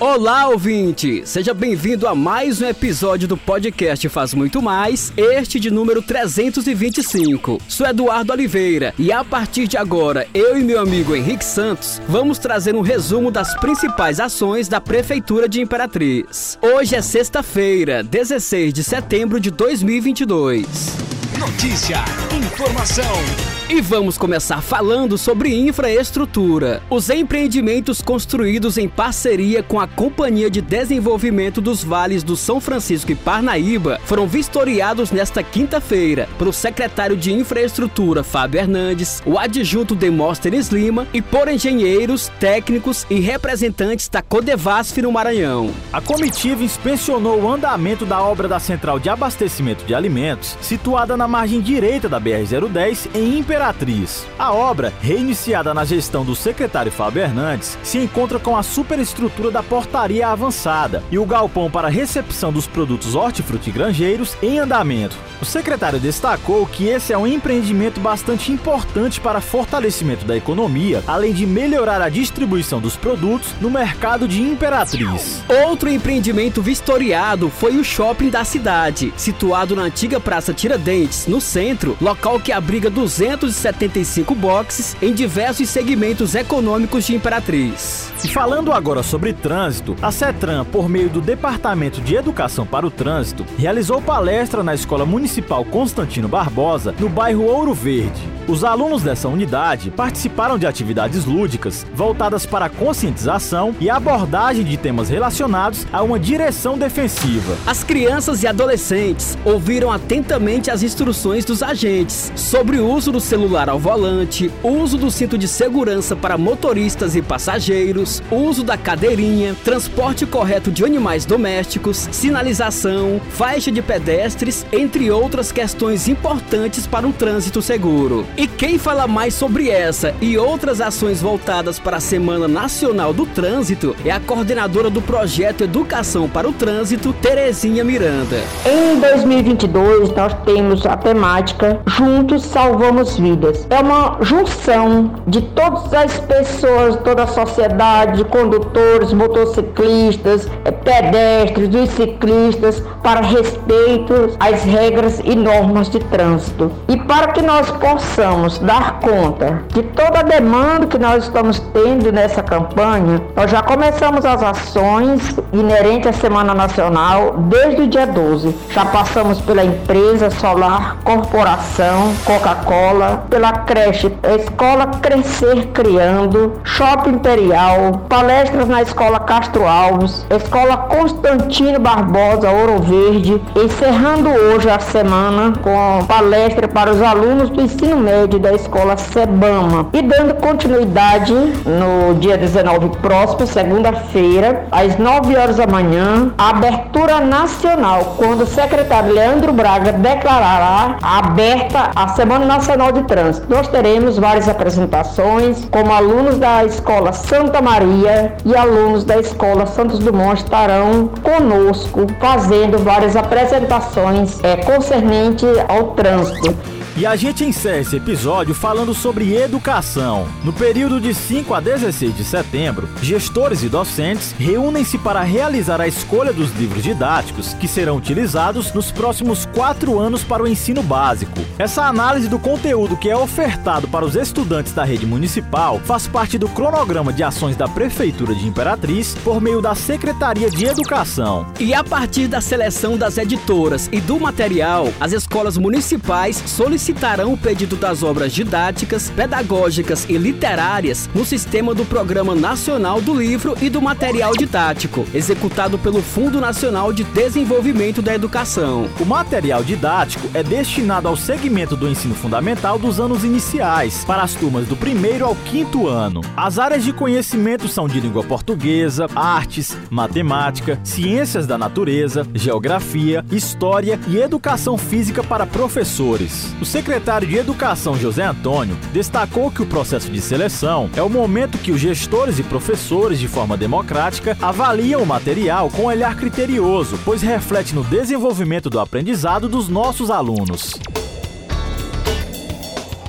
Olá, ouvinte! Seja bem-vindo a mais um episódio do podcast Faz Muito Mais, este de número 325. Sou Eduardo Oliveira e a partir de agora, eu e meu amigo Henrique Santos vamos trazer um resumo das principais ações da Prefeitura de Imperatriz. Hoje é sexta-feira, 16 de setembro de 2022. Notícia, informação e vamos começar falando sobre infraestrutura. Os empreendimentos construídos em parceria com a Companhia de Desenvolvimento dos Vales do São Francisco e Parnaíba foram vistoriados nesta quinta-feira pelo secretário de Infraestrutura Fábio Hernandes, o adjunto Demóstenes Lima e por engenheiros, técnicos e representantes da Codevasf no Maranhão. A comitiva inspecionou o andamento da obra da Central de Abastecimento de Alimentos, situada na margem direita da BR-010 em Imperatriz Imperatriz. A obra, reiniciada na gestão do secretário Fábio Hernandes, se encontra com a superestrutura da portaria avançada e o galpão para recepção dos produtos hortifrutigranjeiros em andamento. O secretário destacou que esse é um empreendimento bastante importante para fortalecimento da economia, além de melhorar a distribuição dos produtos no mercado de Imperatriz. Outro empreendimento vistoriado foi o shopping da cidade, situado na antiga Praça Tiradentes, no centro, local que abriga 200 275 boxes em diversos segmentos econômicos de Imperatriz. Falando agora sobre trânsito, a CETRAN, por meio do Departamento de Educação para o Trânsito, realizou palestra na Escola Municipal Constantino Barbosa, no bairro Ouro Verde. Os alunos dessa unidade participaram de atividades lúdicas voltadas para a conscientização e abordagem de temas relacionados a uma direção defensiva. As crianças e adolescentes ouviram atentamente as instruções dos agentes sobre o uso do celular ao volante, uso do cinto de segurança para motoristas e passageiros, uso da cadeirinha, transporte correto de animais domésticos, sinalização, faixa de pedestres, entre outras questões importantes para um trânsito seguro. E quem fala mais sobre essa e outras ações voltadas para a Semana Nacional do Trânsito é a coordenadora do projeto Educação para o Trânsito, Terezinha Miranda. Em 2022, nós temos a temática Juntos Salvamos Vidas. É uma junção de todas as pessoas, toda a sociedade, condutores, motociclistas, pedestres, os ciclistas, para respeito às regras e normas de trânsito. E para que nós possamos possamos dar conta de toda a demanda que nós estamos tendo nessa campanha, nós já começamos as ações inerentes à Semana Nacional desde o dia 12. Já passamos pela empresa Solar Corporação, Coca-Cola, pela creche Escola Crescer Criando, Shopping Imperial, palestras na Escola Castro Alves, Escola Constantino Barbosa Ouro Verde, encerrando hoje a semana com palestra para os alunos do ensino médio médio da escola Sebama. E dando continuidade no dia 19 próximo, segunda-feira, às 9 horas da manhã, a abertura nacional, quando o secretário Leandro Braga declarará aberta a Semana Nacional de Trânsito. Nós teremos várias apresentações, como alunos da escola Santa Maria e alunos da escola Santos Dumont estarão conosco fazendo várias apresentações é, concernente ao trânsito. E a gente encerra esse episódio falando sobre educação. No período de 5 a 16 de setembro, gestores e docentes reúnem-se para realizar a escolha dos livros didáticos que serão utilizados nos próximos quatro anos para o ensino básico. Essa análise do conteúdo que é ofertado para os estudantes da rede municipal faz parte do cronograma de ações da Prefeitura de Imperatriz por meio da Secretaria de Educação. E a partir da seleção das editoras e do material, as escolas municipais solicitam solicitarão o pedido das obras didáticas, pedagógicas e literárias no sistema do Programa Nacional do Livro e do Material Didático, executado pelo Fundo Nacional de Desenvolvimento da Educação. O material didático é destinado ao segmento do ensino fundamental dos anos iniciais, para as turmas do primeiro ao quinto ano. As áreas de conhecimento são de língua portuguesa, artes, matemática, ciências da natureza, geografia, história e educação física para professores. O secretário de Educação José Antônio destacou que o processo de seleção é o momento que os gestores e professores, de forma democrática, avaliam o material com olhar criterioso, pois reflete no desenvolvimento do aprendizado dos nossos alunos.